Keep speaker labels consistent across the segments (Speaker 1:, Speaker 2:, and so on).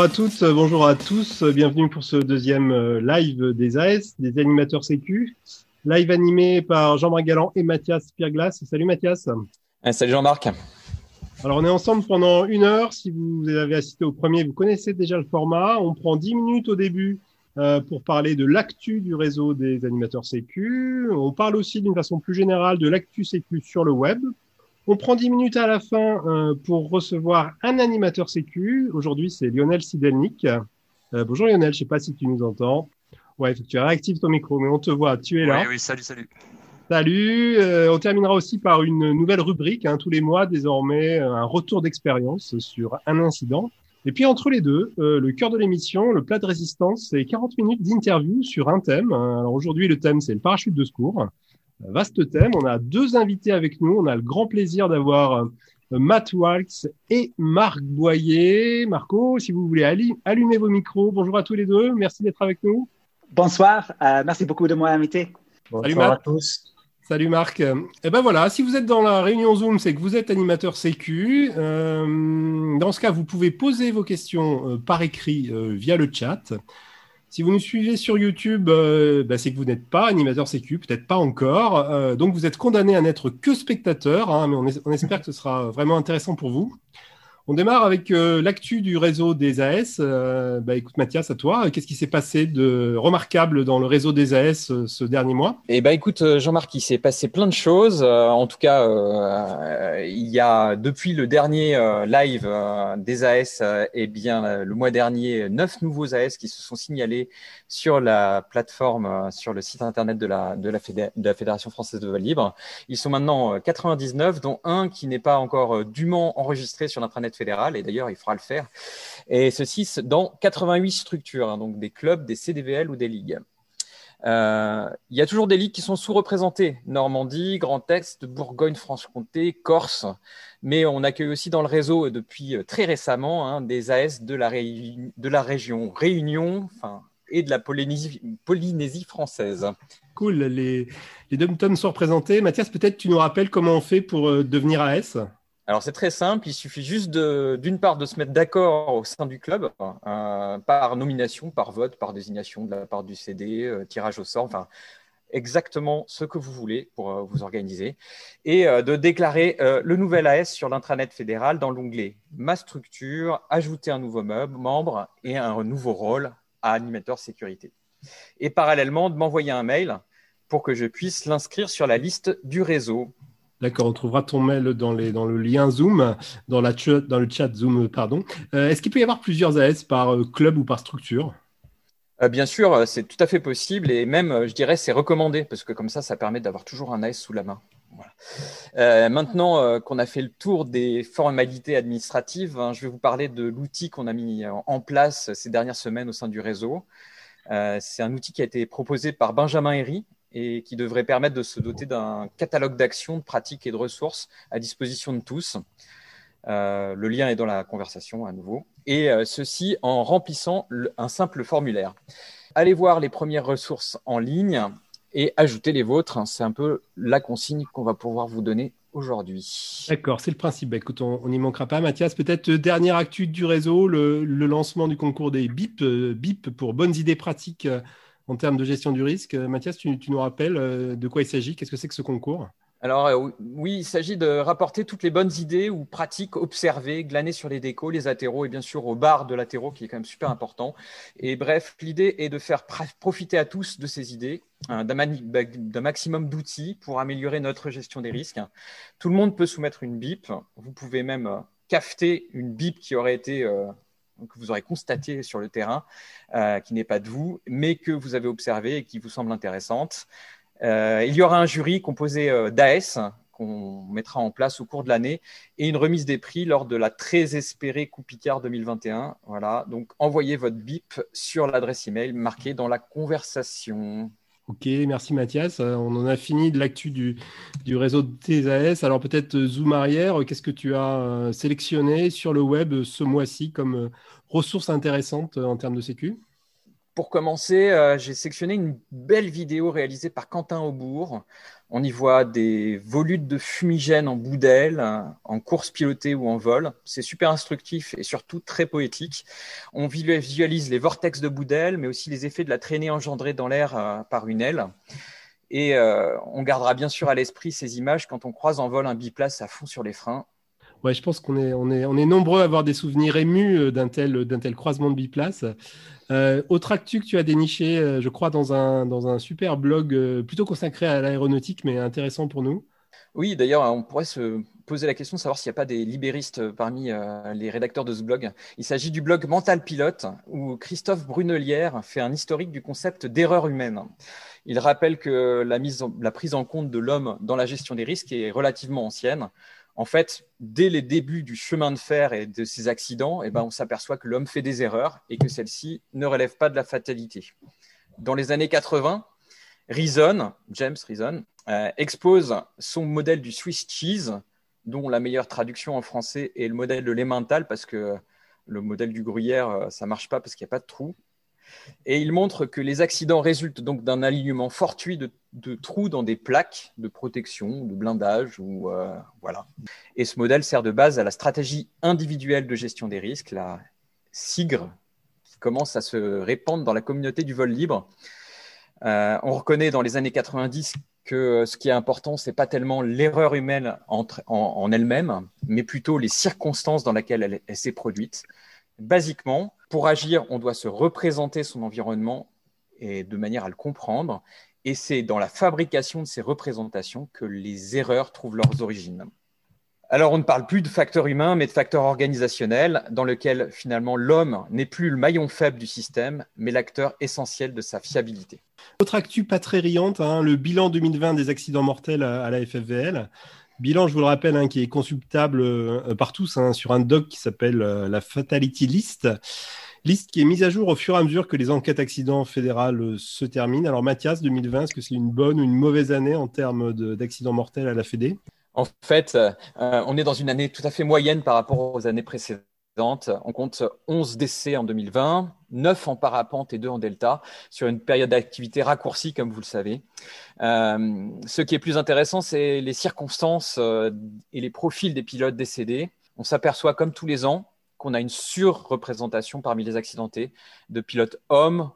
Speaker 1: Bonjour à toutes, bonjour à tous, bienvenue pour ce deuxième euh, live des AS, des animateurs sécu. Live animé par Jean-Marc Galland et Mathias Pierglas. Salut Mathias.
Speaker 2: salut Jean-Marc.
Speaker 1: Alors on est ensemble pendant une heure. Si vous avez assisté au premier, vous connaissez déjà le format. On prend dix minutes au début euh, pour parler de l'actu du réseau des animateurs sécu. On parle aussi d'une façon plus générale de l'actu sécu sur le web. On prend 10 minutes à la fin euh, pour recevoir un animateur sécu. Aujourd'hui, c'est Lionel Sidelnik. Euh, bonjour Lionel, je sais pas si tu nous entends. Ouais, tu réactives ton micro, mais on te voit, tu es là.
Speaker 3: Oui, oui, salut, salut.
Speaker 1: Salut. Euh, on terminera aussi par une nouvelle rubrique, hein, tous les mois désormais, un retour d'expérience sur un incident. Et puis entre les deux, le cœur de l'émission, le plat de résistance, c'est 40 minutes d'interview sur un thème. Alors aujourd'hui, le thème, c'est le parachute de secours. Vaste thème. On a deux invités avec nous. On a le grand plaisir d'avoir euh, Matt Walks et Marc Boyer. Marco, si vous voulez allumer vos micros. Bonjour à tous les deux. Merci d'être avec nous.
Speaker 4: Bonsoir. Euh, merci beaucoup de m'avoir invité.
Speaker 1: Bonsoir Salut à tous. Salut Marc. Eh ben voilà, si vous êtes dans la réunion Zoom, c'est que vous êtes animateur Sécu. Euh, dans ce cas, vous pouvez poser vos questions par écrit via le chat. Si vous nous suivez sur YouTube, euh, bah, c'est que vous n'êtes pas animateur sécu, peut-être pas encore. Euh, donc vous êtes condamné à n'être que spectateur, hein, mais on, espère que ce sera vraiment intéressant pour vous. On démarre avec euh, l'actu du réseau des AS. Euh, bah, écoute Mathias, à toi, qu'est-ce qui s'est passé de remarquable dans le réseau des AS euh, ce dernier mois?
Speaker 2: Ben écoute Jean-Marc, il s'est passé plein de choses. en tout cas, il y a depuis le dernier live des AS, eh bien le mois dernier, neuf nouveaux AS qui se sont signalés sur la plateforme, sur le site internet de la Fédération française de vol libre. Ils sont maintenant 99, dont un qui n'est pas encore dûment enregistré sur l'intranet et d'ailleurs il fera le faire. Et ceci dans 88 structures, hein, donc des clubs, des CDVL ou des ligues. Euh, il y a toujours des ligues qui sont sous-représentées, Normandie, Grand Est, Bourgogne-Franche-Comté, Corse, mais on accueille aussi dans le réseau depuis euh, très récemment hein, des AS de la, région Réunion et de la Polynésie, française.
Speaker 1: Cool, les, les dom sont représentés. Mathias, peut-être tu nous rappelles comment on fait pour euh, devenir AS
Speaker 2: alors c'est très simple, il suffit juste d'une part de se mettre d'accord au sein du club, euh, par nomination, par vote, par désignation de la part du CD, euh, tirage au sort, enfin exactement ce que vous voulez pour euh, vous organiser, et de déclarer le nouvel AS sur l'intranet fédéral dans l'onglet Ma structure, ajouter un nouveau membre et un nouveau rôle à animateur sécurité. Et parallèlement, de m'envoyer un mail pour que je puisse l'inscrire sur la liste du réseau
Speaker 1: D'accord, on trouvera ton mail dans, le lien Zoom, dans le chat Zoom, pardon. Euh, est-ce qu'il peut y avoir plusieurs AS par euh, club ou par structure?
Speaker 2: Euh, Bien sûr, c'est tout à fait possible et même, je dirais, c'est recommandé parce que comme ça, ça permet d'avoir toujours un AS sous la main. maintenant qu'on a fait le tour des formalités administratives, hein, je vais vous parler de l'outil qu'on a mis en place ces dernières semaines au sein du réseau. c'est un outil qui a été proposé par Benjamin Herry, et qui devrait permettre de se doter d'un catalogue d'actions, de pratiques et de ressources à disposition de tous. Euh, le lien est dans la conversation à nouveau. Et euh, ceci en remplissant un simple formulaire. Allez voir les premières ressources en ligne et ajoutez les vôtres. C'est un peu la consigne qu'on va pouvoir vous donner aujourd'hui.
Speaker 1: D'accord, c'est le principe. Bah, écoute, on n'y manquera pas. Mathias, peut-être euh, dernière actu du réseau, le, lancement du concours des BIP, BIP pour bonnes idées pratiques en termes de gestion du risque. Euh, Mathias, tu, nous rappelles euh, de quoi il s'agit? Qu'est-ce que c'est que ce concours?
Speaker 2: Alors euh, oui, il s'agit de rapporter toutes les bonnes idées ou pratiques observées, glanées sur les décos, les atéraux et bien sûr au bar de l'atéraux qui est quand même super important. Et bref, l'idée est de faire profiter à tous de ces idées, hein, bah, d'un maximum d'outils pour améliorer notre gestion des risques. Tout le monde peut soumettre une BIP. Vous pouvez même cafeter une BIP qui aurait été que vous aurez constaté sur le terrain, euh, qui n'est pas de vous, mais que vous avez observé et qui vous semble intéressante. Euh, il y aura un jury composé euh, d'AS qu'on mettra en place au cours de l'année et une remise des prix lors de la très espérée Coupe Picard 2021. Voilà, donc envoyez votre BIP sur l'adresse email marquée dans la conversation.
Speaker 1: Ok, merci Mathias. Euh, on en a fini de l'actu du, réseau de TSAS. Alors peut-être euh, zoom arrière, qu'est-ce que tu as euh, sélectionné sur le web ce mois-ci comme ressource intéressante en termes de sécu?
Speaker 2: Pour commencer, j'ai sélectionné une belle vidéo réalisée par Quentin Aubourg On y voit des volutes de fumigène en bout en course pilotée ou en vol. C'est super instructif et surtout très poétique. On visualise les vortex de bout mais aussi les effets de la traînée engendrée dans l'air euh, par une aile. Et euh, on gardera bien sûr à l'esprit ces images quand on croise en vol un biplace à fond sur les freins.
Speaker 1: Ouais, je pense qu'on est, on est, on est nombreux à avoir des souvenirs émus euh, d'un tel, d'un tel croisement de biplace. Euh, autre actu que tu as déniché, euh, je crois, dans un, dans un super blog plutôt consacré à l'aéronautique, mais intéressant pour nous.
Speaker 2: Oui, d'ailleurs, on pourrait se poser la question de savoir s'il n'y a pas des libéristes parmi les rédacteurs de ce blog. Il s'agit du blog Mental Pilote, où Christophe Brunelière fait un historique du concept d'erreur humaine. Il rappelle que la, mise la prise en compte de l'homme dans la gestion des risques est relativement ancienne en fait, dès les débuts du chemin de fer et de ces accidents, eh ben, on s'aperçoit que l'homme fait des erreurs et que celles-ci ne relèvent pas de la fatalité. Dans les années 80, Reason, James Reason, euh, expose son modèle du Swiss cheese, dont la meilleure traduction en français est le modèle de l'emmental, parce que le modèle du gruyère, euh, ça marche pas parce qu'il n'y a pas de trou. Et il montre que les accidents résultent donc d'un alignement fortuit de, trous dans des plaques de protection, de blindage, ou euh, voilà. Et ce modèle sert de base à la stratégie individuelle de gestion des risques, la SIGRE, qui commence à se répandre dans la communauté du vol libre. Euh, on reconnaît dans les années 90 que ce qui est important, c'est pas tellement l'erreur humaine en, elle-même, mais plutôt les circonstances dans lesquelles elle s'est produite. Basiquement, pour agir, on doit se représenter son environnement de manière à le comprendre. Et c'est dans la fabrication de ces représentations que les erreurs trouvent leurs origines. Alors, on ne parle plus de facteurs humains, mais de facteurs organisationnels, dans lequel finalement l'homme n'est plus le maillon faible du système, mais l'acteur essentiel de sa fiabilité.
Speaker 1: Autre actu pas très riante, hein, le bilan 2020 des accidents mortels à la FFVL. Bilan, je vous le rappelle, hein, qui est consultable euh, par tous hein, sur un doc qui s'appelle euh, la Fatality List. Liste qui est mise à jour au fur et à mesure que les enquêtes accidents fédérales euh, se terminent. Alors Mathias, 2020, est-ce que c'est une bonne ou une mauvaise année en termes d'accidents mortels à la Fédé?
Speaker 2: En fait, on est dans une année tout à fait moyenne par rapport aux années précédentes. On compte 11 décès en 2020, 9 en parapente et 2 en delta, sur une période d'activité raccourcie, comme vous le savez. Euh, ce qui est plus intéressant, c'est les circonstances euh, et les profils des pilotes décédés. On s'aperçoit, comme tous les ans, qu'on a une surreprésentation parmi les accidentés de pilotes hommes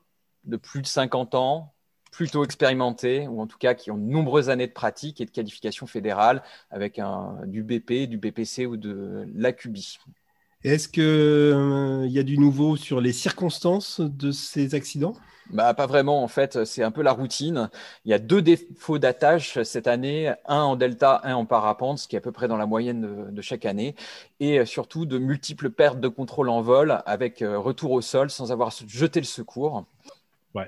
Speaker 2: de plus de 50 ans, plutôt expérimentés, ou en tout cas qui ont de nombreuses années de pratique et de qualification fédérale, avec du BP, du BPC ou de l'AQBI.
Speaker 1: Est-ce qu'il euh, y a du nouveau sur les circonstances de ces accidents?
Speaker 2: Bah, pas vraiment, en fait, c'est un peu la routine. Il y a deux défauts d'attache cette année, un en delta, un en parapente, ce qui est à peu près dans la moyenne de, de chaque année, et euh, surtout de multiples pertes de contrôle en vol avec euh, retour au sol sans avoir jeté le secours.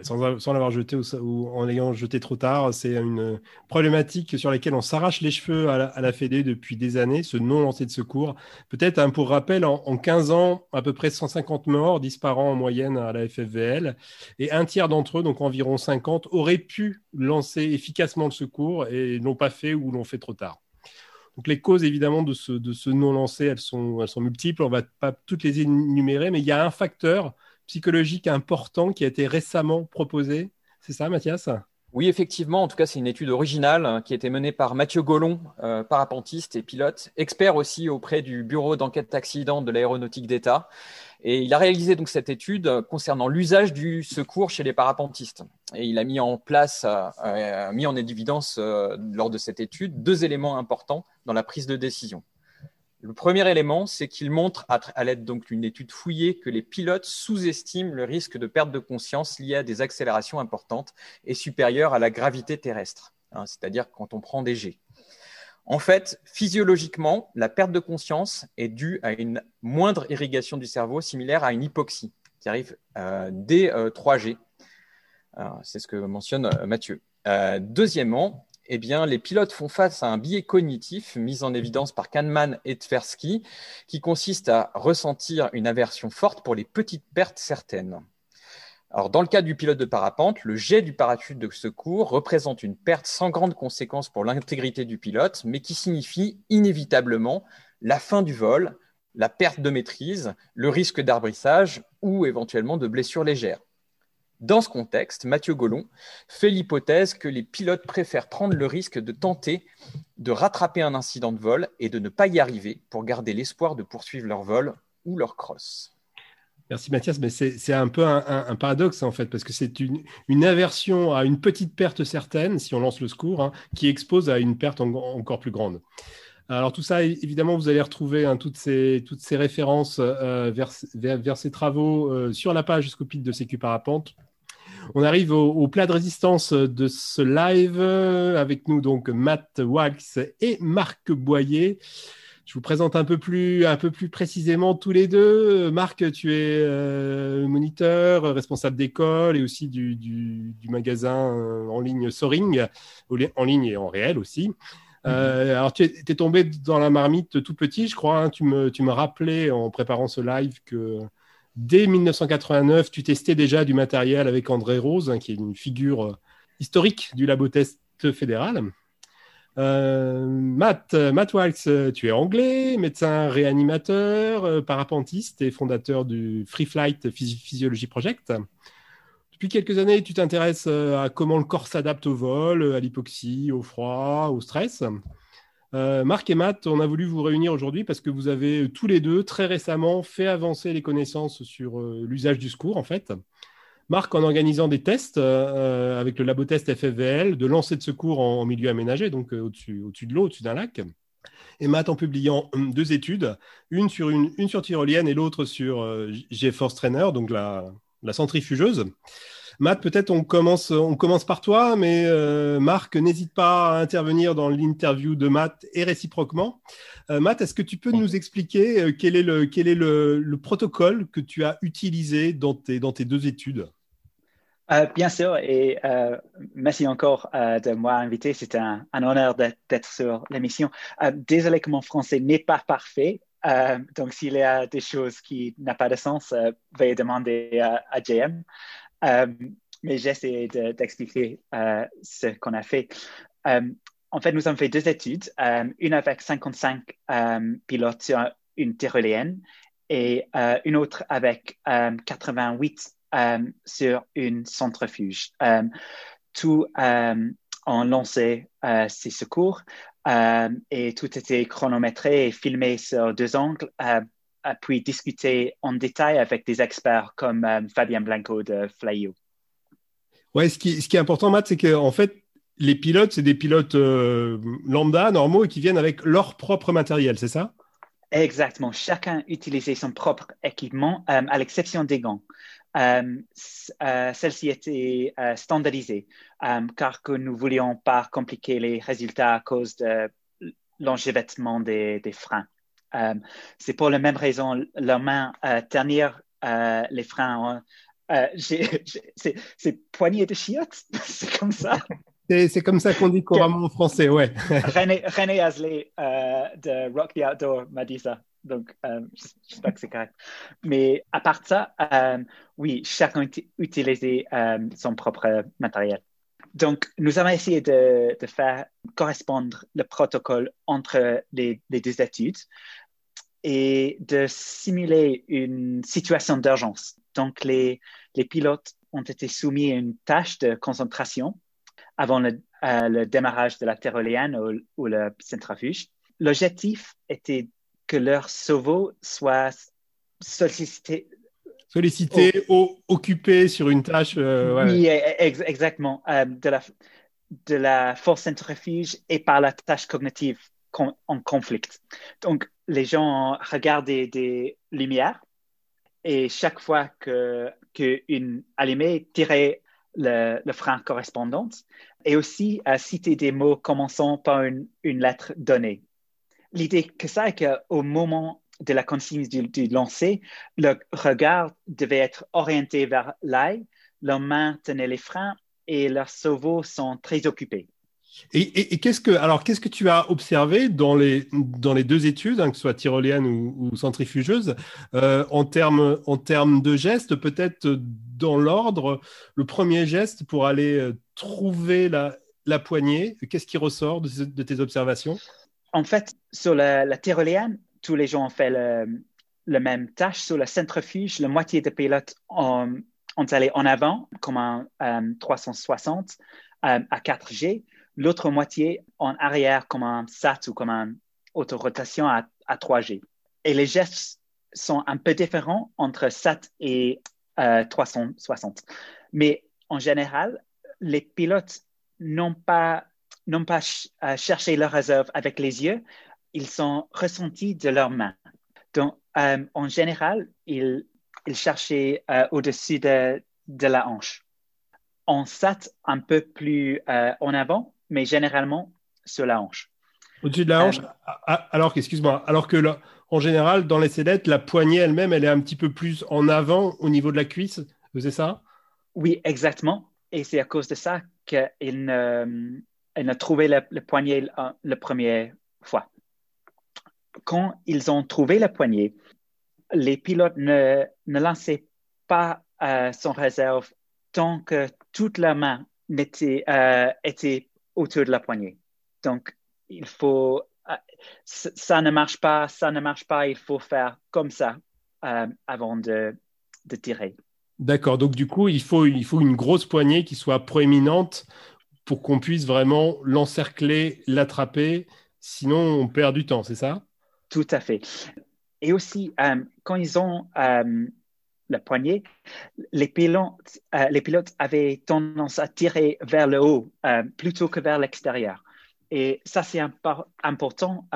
Speaker 1: Sans, l'avoir jeté ou, en l'ayant jeté trop tard, c'est une problématique sur laquelle on s'arrache les cheveux à la, à Fédé depuis des années, ce non-lancer de secours. Peut-être, hein, pour rappel, en, 15 ans, à peu près 150 morts disparant en moyenne à la FFVL, et un tiers d'entre eux, donc environ 50, auraient pu lancer efficacement le secours et l'ont pas fait ou l'ont fait trop tard. Donc les causes évidemment de ce, non-lancer, elles sont, multiples, on va pas toutes les énumérer, mais il y a un facteur psychologique important qui a été récemment proposé. C'est ça, Mathias?
Speaker 2: Oui, effectivement. En tout cas, c'est une étude originale hein, qui a été menée par Mathieu Gollon, euh, parapentiste et pilote, expert aussi auprès du Bureau d'enquête accident de l'aéronautique d'État. Et il a réalisé donc cette étude concernant l'usage du secours chez les parapentistes. Et il a mis en place, euh, euh, mis en évidence lors de cette étude deux éléments importants dans la prise de décision. Le premier élément, c'est qu'il montre, à, l'aide donc d'une étude fouillée, que les pilotes sous-estiment le risque de perte de conscience lié à des accélérations importantes et supérieures à la gravité terrestre, hein, c'est-à-dire quand on prend des G. En fait, physiologiquement, la perte de conscience est due à une moindre irrigation du cerveau similaire à une hypoxie qui arrive euh, dès 3G. Euh, c'est ce que mentionne euh, Mathieu. deuxièmement, eh bien, les pilotes font face à un biais cognitif mis en évidence par Kahneman et Tversky, qui consiste à ressentir une aversion forte pour les petites pertes certaines. Alors, dans le cas du pilote de parapente, le jet du parachute de secours représente une perte sans grande conséquence pour l'intégrité du pilote, mais qui signifie inévitablement la fin du vol, la perte de maîtrise, le risque d'arbrissage ou éventuellement de blessures légères. Dans ce contexte, Mathieu Gollon fait l'hypothèse que les pilotes préfèrent prendre le risque de tenter de rattraper un incident de vol et de ne pas y arriver pour garder l'espoir de poursuivre leur vol ou leur cross.
Speaker 1: Merci Mathias, mais c'est un peu un, paradoxe en fait, parce que c'est une, aversion à une petite perte certaine, si on lance le secours, hein, qui expose à une perte encore plus grande. Alors tout ça, évidemment, vous allez retrouver hein, toutes, ces, références euh, vers, ces travaux euh, sur la page Scopite de Sécu Parapente. On arrive au, plat de résistance de ce live avec nous donc Matt Wax et Marc Boyer. Je vous présente un peu plus, précisément tous les deux. Marc, tu es euh, moniteur, responsable d'école et aussi du, du, magasin en ligne Soaring, en ligne et en réel aussi. Euh, alors, tu es, tombé dans la marmite tout petit, je crois. Hein. Tu, me, tu me rappelais en préparant ce live que dès 1989, tu testais déjà du matériel avec André Rose, hein, qui est une figure euh, historique du labo test fédéral. Euh, Matt, Matt Walks, tu es anglais, médecin réanimateur, parapentiste et fondateur du Free Flight Physiology Project. Depuis quelques années, tu t'intéresses euh, à comment le corps s'adapte au vol, euh, à l'hypoxie, au froid, au stress. Euh, Marc et Matt, on a voulu vous réunir aujourd'hui parce que vous avez tous les deux très récemment fait avancer les connaissances sur l'usage du secours en fait. Marc en organisant des tests avec le labo test FFVL de lancer de secours en, milieu aménagé, donc au-dessus au de l'eau, au-dessus d'un lac. Et Matt en publiant deux études, une sur, une, une sur tyrolienne et l'autre sur GeForce Trainer, donc la, la centrifugeuse. Matt, peut-être on commence, on commence par toi, mais euh, Marc, n'hésite pas à intervenir dans l'interview de Matt et réciproquement. Euh, Matt, est-ce que tu peux nous expliquer euh, quel est, le, quel est le, protocole que tu as utilisé dans tes, dans tes deux études?
Speaker 4: Bien sûr, et merci encore de m'avoir invité. C'est un, un, honneur d'être sur l'émission. désolé que mon français n'est pas parfait. Euh, donc, s'il y a des choses qui n'ont pas de sens, euh, veuillez demander à, à JM. Euh, mais j'essaie d'expliquer ce qu'on a fait. en fait, nous avons fait deux études, une avec 55 pilotes sur une tyrolienne et une autre avec 88 sur une centrifuge. tout ont lancé ces secours euh, et tout était chronométré et filmé sur deux angles, euh, puis discuté en détail avec des experts comme euh, Fabien Blanco de Flyo.
Speaker 1: Ouais, ce qui, est important, Matt, c'est qu'en fait, les pilotes, c'est des pilotes lambda, normaux, qui viennent avec leur propre matériel, c'est ça?
Speaker 4: Exactement. Chacun utilisait son propre équipement, à l'exception des gants. Euh, euh, celle-ci était euh, standardisée car que nous voulions pas compliquer les résultats à cause de l'enchevêtrement des, des, freins. c'est pour la même raison, la main ternir les freins. c'est poignée de chiottes, c'est comme ça.
Speaker 1: C'est comme ça qu'on dit couramment en français, ouais.
Speaker 4: René, René Asley de Rock the Outdoor m'a dit ça. Donc, euh, j'espère que c'est correct. Mais à part ça, euh, oui, chacun utilisait euh, son propre matériel. Donc, nous avons essayé de, faire correspondre le protocole entre les, deux études et de simuler une situation d'urgence. Donc, les, pilotes ont été soumis à une tâche de concentration avant le, démarrage de la tyrolienne ou, ou le centrifuge. L'objectif était que leur cerveau soit sollicité.
Speaker 1: Sollicité, occupé sur une tâche. Euh,
Speaker 4: oui, exactement. Euh, de, la, de la force centrifuge et par la tâche cognitive en conflit. Donc, les gens regardent des, lumières et chaque fois que qu'une allumée tirait le, frein correspondant et aussi à citer des mots commençant par une, lettre donnée l'idée que ça, qu'au moment de la consigne du, lancer, le regard devait être orienté vers l'ail, leurs mains tenaient les freins et leurs cerveaux sont très occupés.
Speaker 1: Et, qu'est-ce que alors qu'est-ce que tu as observé dans les dans les deux études, hein, que ce soit tyrolienne ou, centrifugeuse, euh, en termes en termes de gestes, peut-être dans l'ordre, le premier geste pour aller euh, trouver la, la poignée, qu'est-ce qui ressort de tes observations?
Speaker 4: En fait, sur la, tyrolienne, tous les gens ont fait le, même tâche. Sur le centrifuge, la moitié des pilotes ont, allé en avant comme un 360 à 4G, l'autre moitié en arrière comme un SAT ou comme un autorotation à, à 3G. Et les gestes sont un peu différents entre SAT et 360. Mais en général, les pilotes n'ont pas, n'ont pas cherché leur réserve avec les yeux, ils sont ressentis de leurs mains. Donc, euh, en général, ils, ils cherchaient euh, au-dessus de, de, la hanche. On sat un peu plus euh, en avant, mais généralement sur la hanche.
Speaker 1: Au-dessus de la hanche Alors, excuse-moi, alors que en général, dans les sellettes, la poignée elle-même, elle est un petit peu plus en avant au niveau de la cuisse, c'est ça?
Speaker 4: Oui, exactement. Et c'est à cause de ça qu'il ne, il trouvé le, le poignet la première fois quand ils ont trouvé la poignée, les pilotes ne, ne lançaient pas euh, son réserve tant que toute la main était, euh, était autour de la poignée. Donc, il faut, euh, ça ne marche pas, ça ne marche pas, il faut faire comme ça euh, avant de, de tirer.
Speaker 1: D'accord, donc du coup, il faut, il faut une grosse poignée qui soit proéminente pour qu'on puisse vraiment l'encercler, l'attraper, sinon on perd du temps, c'est ça?
Speaker 4: Tout à fait. Et aussi, euh, quand ils ont euh, le poignet, les pilotes, euh, les pilotes avaient tendance à tirer vers le haut plutôt que vers l'extérieur. Et ça, c'est important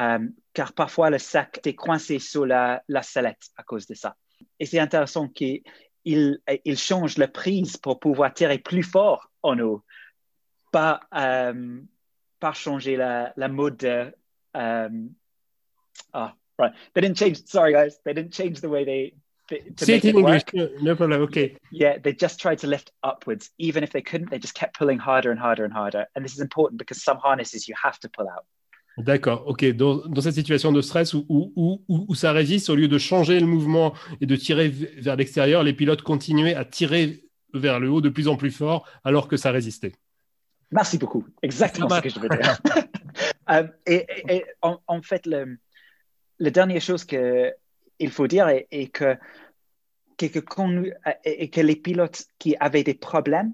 Speaker 4: car parfois le sac est coincé sur la, la sellette à cause de ça. Et c'est intéressant qu'ils il changent la prise pour pouvoir tirer plus fort en haut, pas, changer la, mode Ah, right. They didn't change. Sorry, guys. They didn't change the way they.
Speaker 1: In English. No problem. Okay.
Speaker 4: Yeah, they just tried to lift upwards. Even if they couldn't, they just kept pulling harder and harder and harder. And this is important because some harnesses you have to pull out.
Speaker 1: D'accord, ok. Dans, dans, cette situation de stress où, où, où, où, ça résiste, au lieu de changer le mouvement et de tirer vers l'extérieur, les pilotes continuaient à tirer vers le haut de plus en plus fort alors que ça résistait.
Speaker 4: Merci beaucoup. Exactement ce que je veux dire. um, et, et, et en, en, fait, le, la dernière chose qu'il faut dire est, que, que, les pilotes qui avaient des problèmes,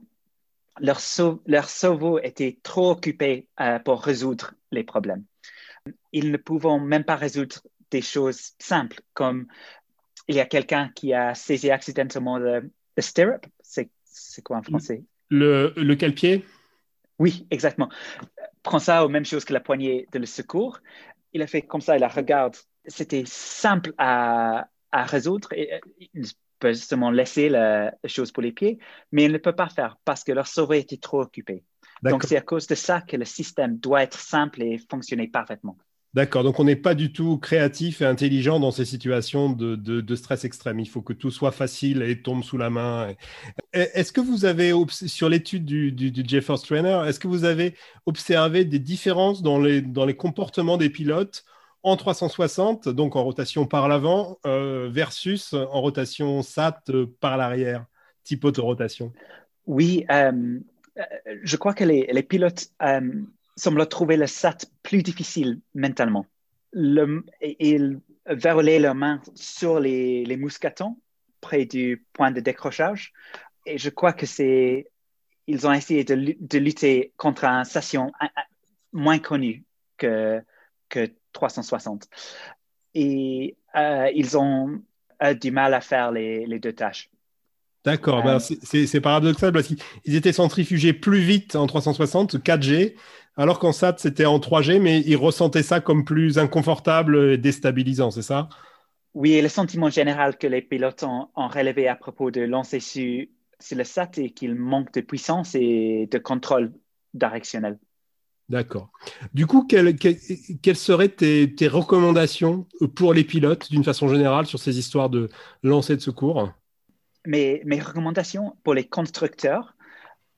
Speaker 4: leur, leur cerveau était trop occupé euh, pour résoudre les problèmes. Ils ne pouvaient même pas résoudre des choses simples, comme il y a quelqu'un qui a saisi accidentellement le, stirrup. C'est, quoi en français?
Speaker 1: Le, le quel pied?
Speaker 4: Oui, exactement. Prends ça aux mêmes choses que la poignée de le secours. Il a fait comme ça, il la regarde c'était simple à, à, résoudre. Et, euh, il peut justement laisser la, chose pour les pieds, mais il ne peut pas faire parce que leur cerveau était trop occupé. Donc, c'est à cause de ça que le système doit être simple et fonctionner parfaitement.
Speaker 1: D'accord, donc on n'est pas du tout créatif et intelligent dans ces situations de, de, de, stress extrême. Il faut que tout soit facile et tombe sous la main. Est-ce que vous avez, sur l'étude du, du, du GeForce Trainer, est-ce que vous avez observé des différences dans les, dans les comportements des pilotes en 360, donc en rotation par l'avant, euh, versus en rotation SAT euh, par l'arrière, type autorotation
Speaker 4: Oui, euh, je crois que les, les pilotes semblent trouver le SAT plus difficile mentalement. Le, ils verrouillaient leurs mains sur les, les mousquetons près du point de décrochage. Et je crois que c'est. Ils ont essayé de, de lutter contre un station moins connu que, que 360. Et euh, ils ont euh, du mal à faire les, les deux tâches.
Speaker 1: D'accord, ben, euh, c'est paradoxal parce qu'ils étaient centrifugés plus vite en 360, 4G, alors qu'en SAT c'était en 3G, mais ils ressentaient ça comme plus inconfortable et déstabilisant, c'est ça?
Speaker 4: Oui, et le sentiment général que les pilotes ont, ont relevé à propos de lancer sur, sur le SAT est qu'il manque de puissance et de contrôle directionnel.
Speaker 1: D'accord. Du coup, quelles, seraient tes, recommandations pour les pilotes d'une façon générale sur ces histoires de lancer de secours?
Speaker 4: Mes, mes recommandations pour les constructeurs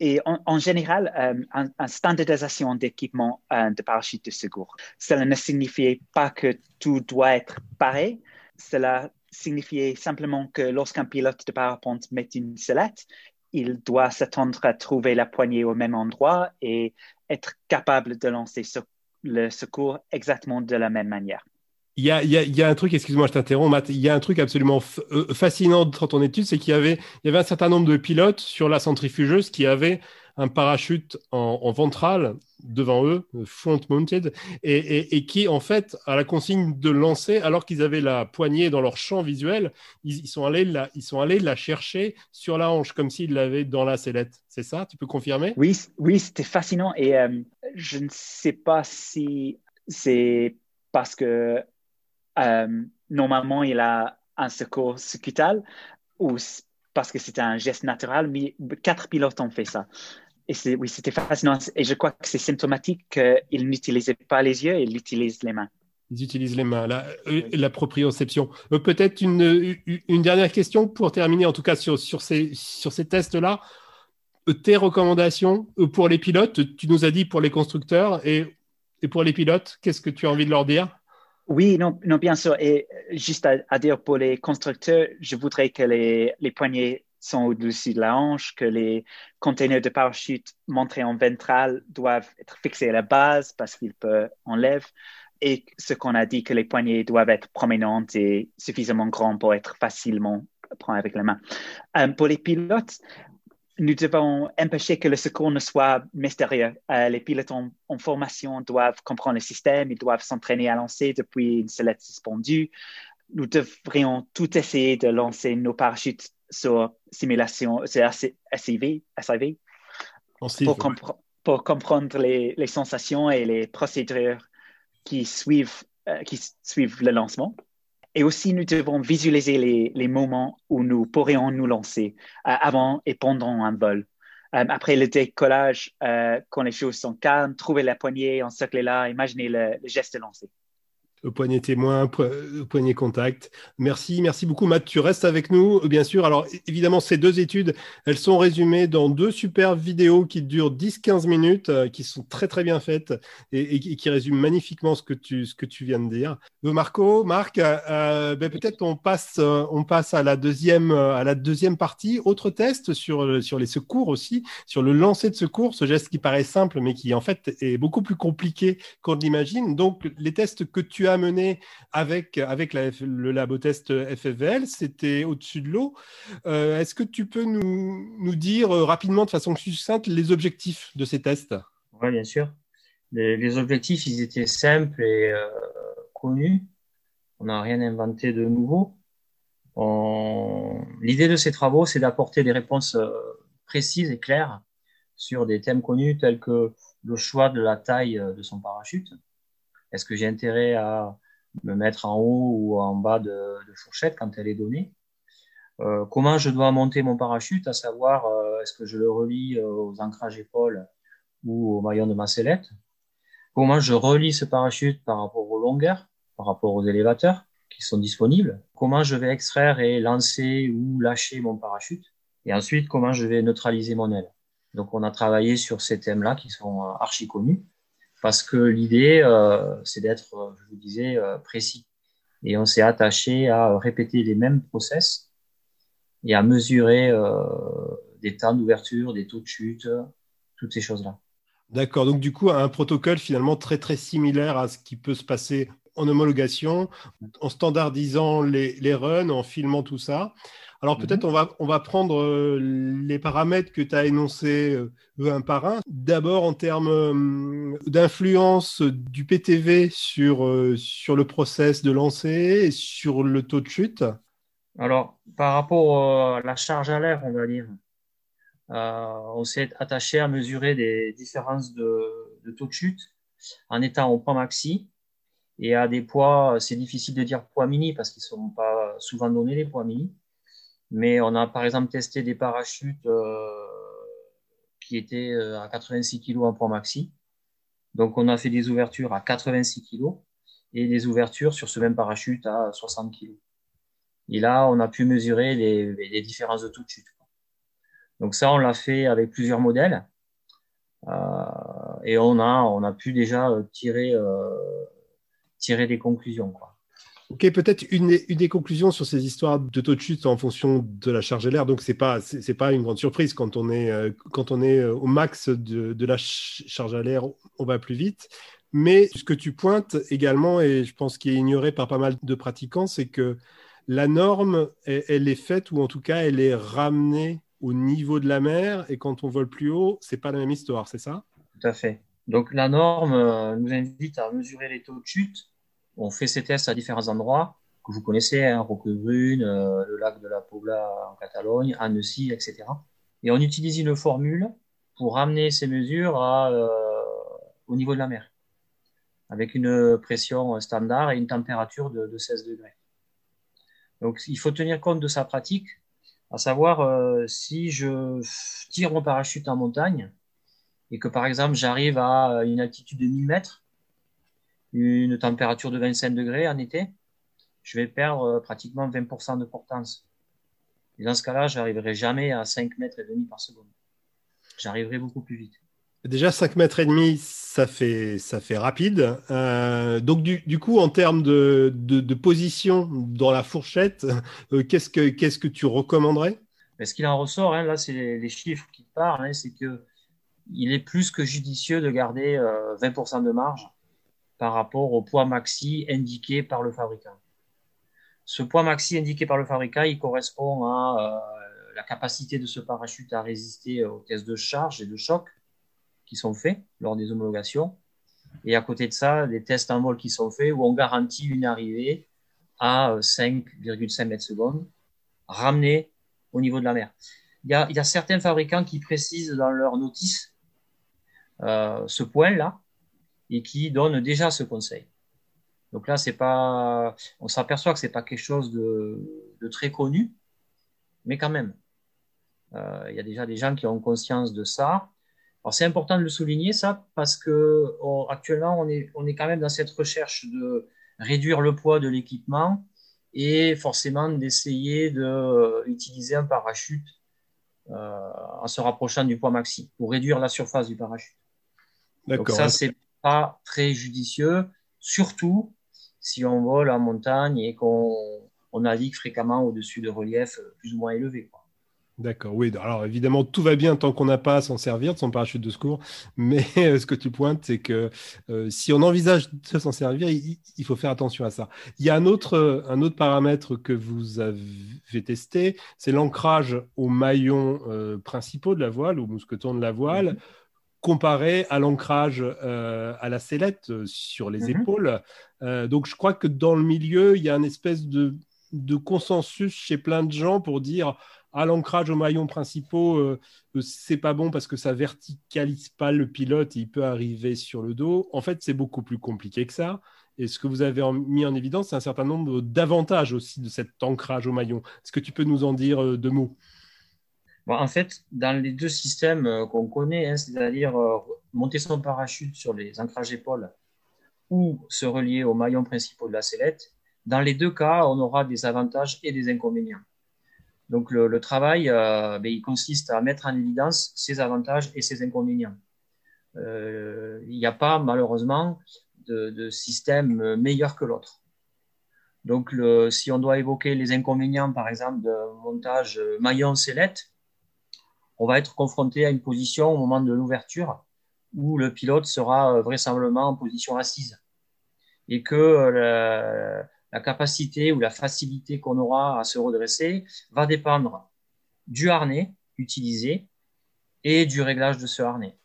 Speaker 4: et en, général, euh, une standardisation d'équipement euh, de parachute de secours. Cela ne signifiait pas que tout doit être pareil. Cela signifiait simplement que lorsqu'un pilote de parapente met une sellette, il doit s'attendre à trouver la poignée au même endroit et être capable de lancer le secours exactement de la même manière.
Speaker 1: Il y, a, un truc, excuse-moi, je t'interromps, Matt. Il y a un truc absolument euh, fascinant dans ton étude, c'est qu'il y avait, un certain nombre de pilotes sur la centrifugeuse qui avaient un parachute en, en ventral devant eux, front mounted, et, qui en fait à la consigne de lancer, alors qu'ils avaient la poignée dans leur champ visuel, ils, ils, sont allés la, ils sont allés la chercher sur la hanche comme s'ils l'avaient dans la sellette. C'est ça? Tu peux confirmer?
Speaker 4: Oui, oui, c'était fascinant et euh, je ne sais pas si c'est parce que euh, normalement il a un secours scutal ou parce que c'était un geste naturel, mais quatre pilotes ont fait ça. Et oui, c'était fascinant. Et je crois que c'est symptomatique qu'ils n'utilisaient pas les yeux, ils utilisent les mains.
Speaker 1: Ils utilisent les mains, la, euh, la proprioception. Euh, peut-être une, une, dernière question pour terminer, en tout cas sur, sur ces, sur ces tests-là. Tes recommandations pour les pilotes, tu nous as dit pour les constructeurs et, et pour les pilotes, qu'est-ce que tu as envie de leur dire?
Speaker 4: Oui, non, non, bien sûr. Et juste à, dire pour les constructeurs, je voudrais que les, poignées sont au-dessus de la hanche, que les containers de parachute montrés en ventral doivent être fixés à la base parce qu'ils peuvent enlever. Et ce qu'on a dit que les poignées doivent être prominentes et suffisamment grands pour être facilement pris avec la main. Euh, pour les pilotes, nous devons empêcher que le secours ne soit mystérieux. Euh, les pilotes en, en, formation doivent comprendre le système, ils doivent s'entraîner à lancer depuis une sellette suspendue. Nous devrions tout essayer de lancer nos parachutes sur simulation, c'est SIV, SIV pour, compre pour, comprendre les, les, sensations et les procédures qui suivent, euh, qui suivent le lancement. Et aussi, nous devons visualiser les, moments où nous pourrions nous lancer euh, avant et pendant un vol. Euh, après le décollage, euh, quand les choses sont calmes, trouver la poignée, encercler là, imaginez le, le geste de
Speaker 1: poignet témoin, poignet contact. Merci, merci beaucoup Matt. Tu restes avec nous, bien sûr. Alors évidemment, ces deux études, elles sont résumées dans deux superbes vidéos qui durent 10-15 minutes, euh, qui sont très très bien faites et, qui résument magnifiquement ce que tu, ce que tu viens de dire. Marco, Marc, euh, euh, ben, peut-être on passe, on passe à la deuxième, à la deuxième partie. Autre test sur, sur les secours aussi, sur le lancer de secours, ce geste qui paraît simple mais qui en fait est beaucoup plus compliqué qu'on l'imagine. Donc les tests que tu as mené avec, avec la, le labo test FFVL, c'était au-dessus de l'eau. Euh, Est-ce que tu peux nous, nous dire euh, rapidement, de façon succincte, les objectifs de ces tests?
Speaker 3: Oui, bien sûr. Les, objectifs, ils étaient simples et euh, connus. On n'a rien inventé de nouveau. L'idée de ces travaux, c'est d'apporter des réponses précises et claires sur des thèmes connus tels que le choix de la taille de son parachute, est-ce que j'ai intérêt à me mettre en haut ou en bas de, fourchette quand elle est donnée? Euh, Comment je dois monter mon parachute, à savoir euh, est-ce que je le relie euh, aux ancrages épaules ou au maillon de ma sellette? Comment je relie ce parachute par rapport aux longueurs, par rapport aux élévateurs qui sont disponibles? Comment je vais extraire et lancer ou lâcher mon parachute? Et ensuite, comment je vais neutraliser mon aile? Donc, on a travaillé sur ces thèmes-là qui sont archi connus parce que l'idée, euh, c'est d'être, euh, je vous disais, euh, précis. Et on s'est attaché à répéter les mêmes process et à mesurer des temps d'ouverture, des taux de chute, toutes ces choses-là.
Speaker 1: D'accord, donc du coup, un protocole finalement très très similaire à ce qui peut se passer en homologation, en standardisant les runs, en filmant tout ça. Alors mhm. peut-être on, va, on va prendre euh, les paramètres que tu as énoncés euh, un par un. D'abord en termes euh, d'influence du PTV sur, sur le process de lancer et sur le taux de chute.
Speaker 3: Alors par rapport à la charge à l'air, on va dire, on s'est attaché à mesurer des différences de, de taux de chute en étant au point maxi et à des poids, c'est difficile de dire poids mini parce qu'ils ne sont pas souvent donnés les poids mini. Mais on a par exemple testé des parachutes euh, qui étaient euh, à 86 kg en point maxi. Donc on a fait des ouvertures à 86 kg et des ouvertures sur ce même parachute à 60 kg. Et là, on a pu mesurer les, les différences de toute chute. Donc ça, on l'a fait avec plusieurs modèles. Euh, et on a, on a pu déjà tirer, euh, tirer des conclusions. Quoi.
Speaker 1: Ok, peut-être une, une, des conclusions sur ces histoires de taux de chute en fonction de la charge à l'air. Donc, c'est pas, c'est pas une grande surprise quand on est, euh, quand on est euh, au max de, la charge à l'air, on va plus vite. Mais ce que tu pointes également, et je pense qu'il est ignoré par pas mal de pratiquants, c'est que la norme, elle, est faite, ou en tout cas, elle est ramenée au niveau de la mer, et quand on vole plus haut, c'est pas la même histoire, c'est ça?
Speaker 3: Tout à fait. Donc la norme euh, nous invite à mesurer les taux de chute. On fait ces tests à différents endroits que vous connaissez, hein, Roquebrune, euh, le lac de la Pobla en Catalogne, Annecy, etc. Et on utilise une formule pour ramener ces mesures à, euh, au niveau de la mer, avec une pression standard et une température de, de 16 degrés. Donc il faut tenir compte de sa pratique, à savoir euh, si je tire mon parachute en montagne et que par exemple j'arrive à une altitude de 1000 mètres, une température de 25 degrés en été, je vais perdre euh, pratiquement 20% de portance. Et dans ce cas-là, j'arriverai jamais à 5 mètres et demi par seconde. J'arriverai beaucoup plus vite.
Speaker 1: Déjà 5 mètres et demi, ça fait, ça fait rapide. Euh, donc du, coup, en termes de, de, position dans la fourchette, euh, qu'est-ce que qu'est-ce que tu recommanderais?
Speaker 3: Ce qu'il en ressort, hein, là, c'est les, chiffres qui parlent, hein, c'est que il est plus que judicieux de garder 20% de marge par rapport au poids maxi indiqué par le fabricant. Ce poids maxi indiqué par le fabricant, il correspond à euh, la capacité de ce parachute à résister aux tests de charge et de choc qui sont faits lors des homologations. Et à côté de ça, des tests en vol qui sont faits où on garantit une arrivée à 5,5 mètres secondes, ramenée au niveau de la mer. Il y a, il y a certains fabricants qui précisent dans leur notice euh, ce point-là et qui donnent déjà ce conseil. Donc là, c'est pas, on s'aperçoit que c'est pas quelque chose de, de, très connu, mais quand même, euh, il y a déjà des gens qui ont conscience de ça. Alors c'est important de le souligner ça parce que actuellement on est on est quand même dans cette recherche de réduire le poids de l'équipement et forcément d'essayer de euh, un parachute euh, en se rapprochant du poids maxi pour réduire la surface du parachute. Donc ça c'est pas très judicieux, surtout si on vole en montagne et qu'on on navigue fréquemment au-dessus de reliefs euh, plus ou moins élevés.
Speaker 1: D'accord, oui. Alors évidemment, tout va bien tant qu'on n'a pas à s'en servir de son parachute de secours. Mais ce que tu pointes, c'est que euh, si on envisage de s'en servir, il, faut faire attention à ça. Il y a un autre, un autre paramètre que vous avez testé, c'est l'ancrage aux maillons euh, principaux de la voile, aux mousquetons de la voile. Mm-hmm. Comparé à l'ancrage à la sellette sur les mm-hmm. épaules. Euh, donc je crois que dans le milieu, il y a une espèce de, consensus chez plein de gens pour dire à l'ancrage aux maillons principaux, euh, euh, c'est pas bon parce que ça verticalise pas le pilote et il peut arriver sur le dos. En fait, c'est beaucoup plus compliqué que ça. Et ce que vous avez mis en évidence, c'est un certain nombre d'avantages aussi de cet ancrage au maillon. Est-ce que tu peux nous en dire deux mots?
Speaker 3: En fait, dans les deux systèmes qu'on connaît, hein, c'est-à-dire monter son parachute sur les ancrages épaules ou se relier aux maillons principaux de la sellette. Dans les deux cas, on aura des avantages et des inconvénients. Donc le, travail, euh, ben, il consiste à mettre en évidence ces avantages et ces inconvénients. Euh, il n'y a pas malheureusement de, système meilleur que l'autre. Donc si on doit évoquer les inconvénients, par exemple, de montage maillon-sellette, on va être confronté à une position au moment de l'ouverture où le pilote sera euh, vraisemblablement en position assise et que euh, la, capacité ou la facilité qu'on aura à se redresser va dépendre du harnais utilisé et du réglage de ce harnais.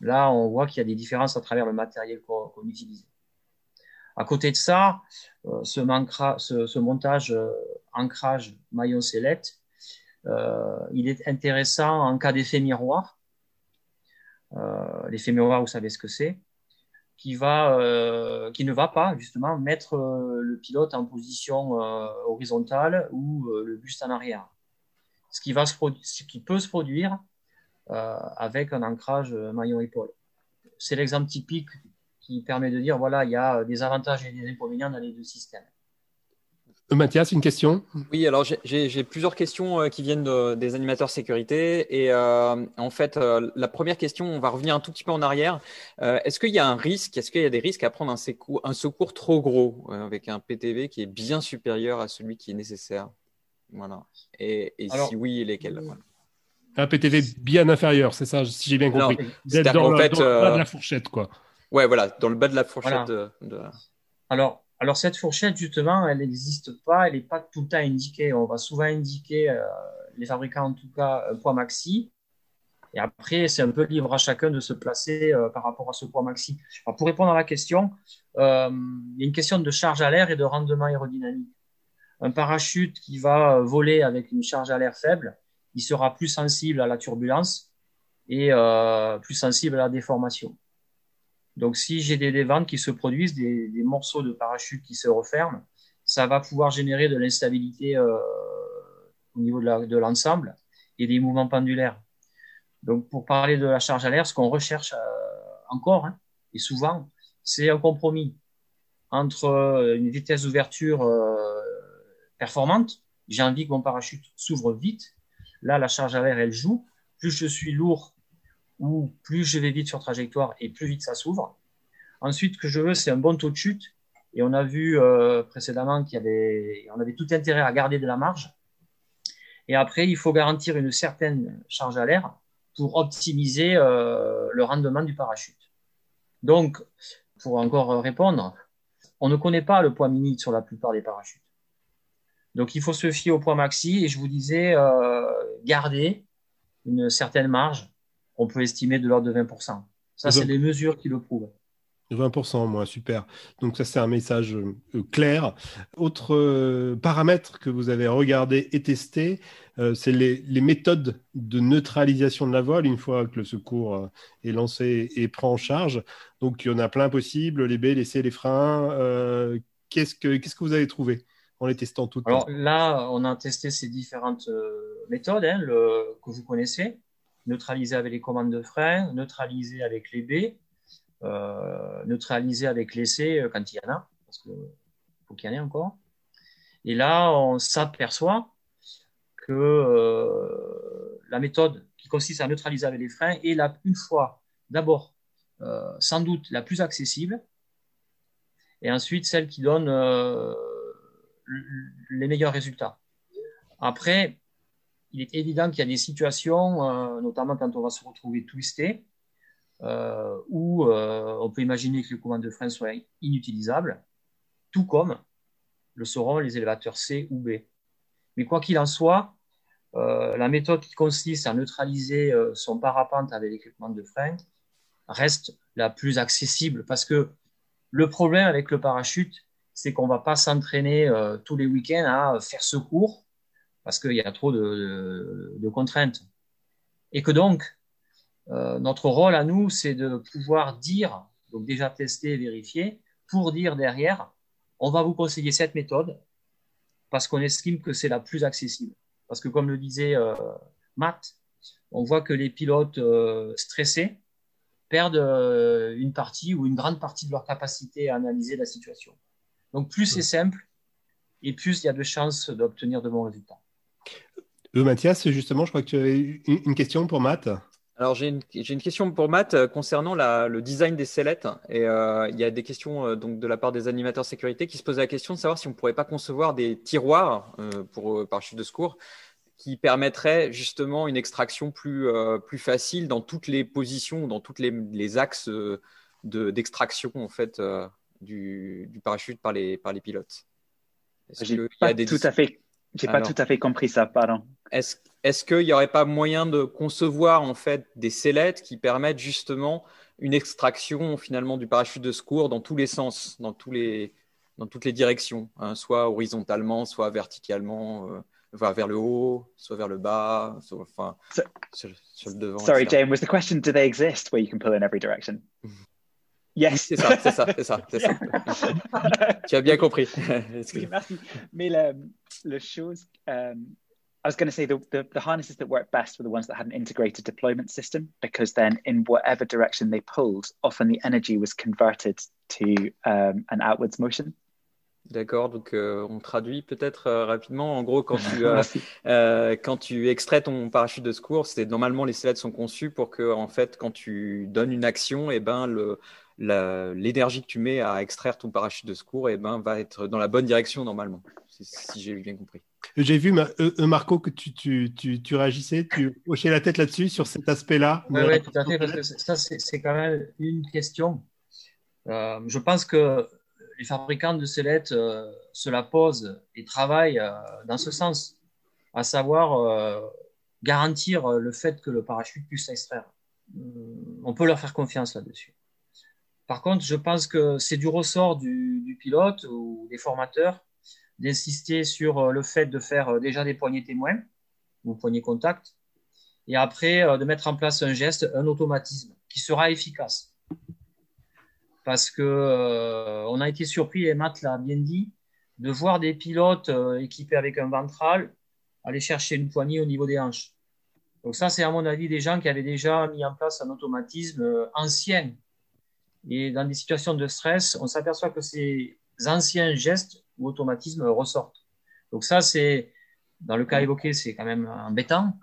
Speaker 3: Là, on voit qu'il y a des différences à travers le matériel qu'on utilise. À côté de ça, euh, ce, ce, montage ancrage maillon sellette, il est intéressant en cas d'effet miroir euh, l'effet miroir, vous savez ce que c'est, qui, euh, ne va pas justement mettre euh, le pilote en position horizontale ou le buste en arrière. Ce qui, ce qui peut se produire avec un ancrage maillon-épaule. C'est l'exemple typique qui permet de dire voilà, il y a des avantages et des inconvénients dans les deux systèmes.
Speaker 1: Euh, Mathias, une question?
Speaker 2: Oui, alors j'ai plusieurs questions euh, qui viennent des animateurs sécurité. Et euh, en fait, la première question, on va revenir un tout petit peu en arrière. Est-ce qu'il y a un risque, est-ce qu'il y a des risques à prendre un secours, un secours trop gros avec un PTV qui est bien supérieur à celui qui est nécessaire? Voilà. Et, si oui, lesquels?
Speaker 1: Un PTV bien inférieur, c'est ça, si j'ai bien compris.
Speaker 2: D'être dans,
Speaker 1: fait, de la fourchette, quoi.
Speaker 2: Ouais, voilà, dans le bas de la fourchette.
Speaker 3: Alors, alors cette fourchette, justement, elle n'existe pas, elle n'est pas tout le temps indiquée. On va souvent indiquer, euh, les fabricants en tout cas, un poids maxi. Et après, c'est un peu libre à chacun de se placer euh, par rapport à ce poids maxi. pour répondre à la question, euh, il y a une question de charge à l'air et de rendement aérodynamique. Un parachute qui va voler avec une charge à l'air faible, il sera plus sensible à la turbulence et plus sensible à la déformation. Donc, si j'ai des, ventes qui se produisent, des, morceaux de parachute qui se referment, ça va pouvoir générer de l'instabilité euh, au niveau de l'ensemble et des mouvements pendulaires. Donc, pour parler de la charge à l'air, ce qu'on recherche euh, encore hein, et souvent, c'est un compromis entre euh, une vitesse d'ouverture performante. J'ai envie que mon parachute s'ouvre vite. Là, la charge à l'air, elle joue. Plus je suis lourd, où plus je vais vite sur trajectoire et plus vite ça s'ouvre. Ensuite, ce que je veux, c'est un bon taux de chute. Et on a vu euh, précédemment qu'il y avait, on avait tout intérêt à garder de la marge. Et après, il faut garantir une certaine charge à l'air pour optimiser euh, le rendement du parachute. Donc, pour encore répondre, on ne connaît pas le poids mini sur la plupart des parachutes. Donc, il faut se fier au poids maxi. Et je vous disais, euh, garder une certaine marge on peut estimer de l'ordre de 20%. Ça, c'est des mesures qui le prouvent.
Speaker 1: 20%, moi, super. Donc ça, c'est un message euh, clair. Autre euh, paramètre que vous avez regardé et testé, euh, c'est les, méthodes de neutralisation de la voile une fois que le secours est lancé et prend en charge. Donc il y en a plein possible, les B, les C, les freins. qu'est-ce, que, qu'est-ce que vous avez trouvé en les testant toutes?
Speaker 3: Alors là, on a testé ces différentes méthodes hein, que vous connaissez neutraliser avec les commandes de frein, neutraliser avec les B, euh, neutraliser avec les C euh, quand il y en a, parce qu'il faut qu'il y en ait encore. Et là, on s'aperçoit que euh, la méthode qui consiste à neutraliser avec les freins est la, une fois, d'abord, sans doute la plus accessible, et ensuite celle qui donne les meilleurs résultats. Après, il est évident qu'il y a des situations, euh, notamment quand on va se retrouver twisté, euh, où euh, on peut imaginer que les commandes de frein soient inutilisables, tout comme le seront les élévateurs C ou B. Mais quoi qu'il en soit, la méthode qui consiste à neutraliser son parapente avec l'équipement de frein reste la plus accessible parce que le problème avec le parachute, c'est qu'on ne va pas s'entraîner tous les week-ends à faire secours parce qu'il y a trop de, contraintes. Et que donc, euh, notre rôle à nous, c'est de pouvoir dire, donc déjà tester et vérifier, pour dire derrière, on va vous conseiller cette méthode parce qu'on estime que c'est la plus accessible. Parce que comme le disait euh, Matt, on voit que les pilotes euh, stressés perdent une partie ou une grande partie de leur capacité à analyser la situation. Donc plus c'est simple et plus il y a de chances d'obtenir de bons résultats.
Speaker 1: Euh, Mathias, justement, je crois que tu avais une question pour Matt.
Speaker 2: Alors j'ai une, une, question pour Matt euh, concernant la, le design des sellettes et euh, il y a des questions donc de la part des animateurs sécurité qui se posent la question de savoir si on pourrait pas concevoir des tiroirs pour parachute de secours qui permettraient justement une extraction plus plus facile dans toutes les positions, dans tous les, les, axes d'extraction en fait du, du, parachute par les par les pilotes.
Speaker 4: J'ai pas tout à fait j'ai pas tout à fait compris ça, pardon.
Speaker 2: Est-ce est qu'il n'y aurait pas moyen de concevoir en fait des sellettes qui permettent justement une extraction finalement du parachute de secours dans tous les sens, dans tous les dans toutes les directions, hein, soit horizontalement, soit verticalement, euh, vers le haut, soit vers le bas, soit, enfin
Speaker 4: sur, le devant. Sorry, James, was the question do they exist? Where you can pull in every direction?
Speaker 2: Yes. C'est ça, c'est ça, c'est ça, c'est ça. tu as bien compris.
Speaker 4: merci. Mais le, le chose, um, I was going to say the, the, the, harnesses that work best were the ones that had an integrated deployment system because then in whatever direction they pulled, often the energy was converted to um, an outwards motion.
Speaker 2: D'accord, donc euh, on traduit peut-être euh, rapidement. En gros, quand tu, euh, euh, quand tu extrais ton parachute de secours, c'est normalement les sellettes sont conçues pour que, en fait, quand tu donnes une action, et eh ben le, l'énergie que tu mets à extraire ton parachute de secours et eh ben, va être dans la bonne direction normalement, si, j'ai bien compris.
Speaker 1: J'ai vu, euh, euh, Marco, que tu, tu, tu, tu, réagissais, tu hochais la tête là-dessus, sur cet aspect-là.
Speaker 3: Oui, tout à fait, parce que ça, c'est quand même une question. je pense que les fabricants de sellettes se la posent et travaillent dans ce sens, à savoir garantir le fait que le parachute puisse s'extraire. On peut leur faire confiance là-dessus. Par contre, je pense que c'est du ressort du, pilote ou des formateurs d'insister sur euh, le fait de faire euh, déjà des poignées témoins ou poignées contact et après euh, de mettre en place un geste, un automatisme qui sera efficace. Parce que on a été surpris, et Matt l'a bien dit, de voir des pilotes équipés avec un ventral aller chercher une poignée au niveau des hanches. Donc ça, c'est à mon avis des gens qui avaient déjà mis en place un automatisme ancien et dans des situations de stress, on s'aperçoit que ces anciens gestes ou automatismes ressortent. Donc ça, c'est, dans le cas évoqué, c'est quand même embêtant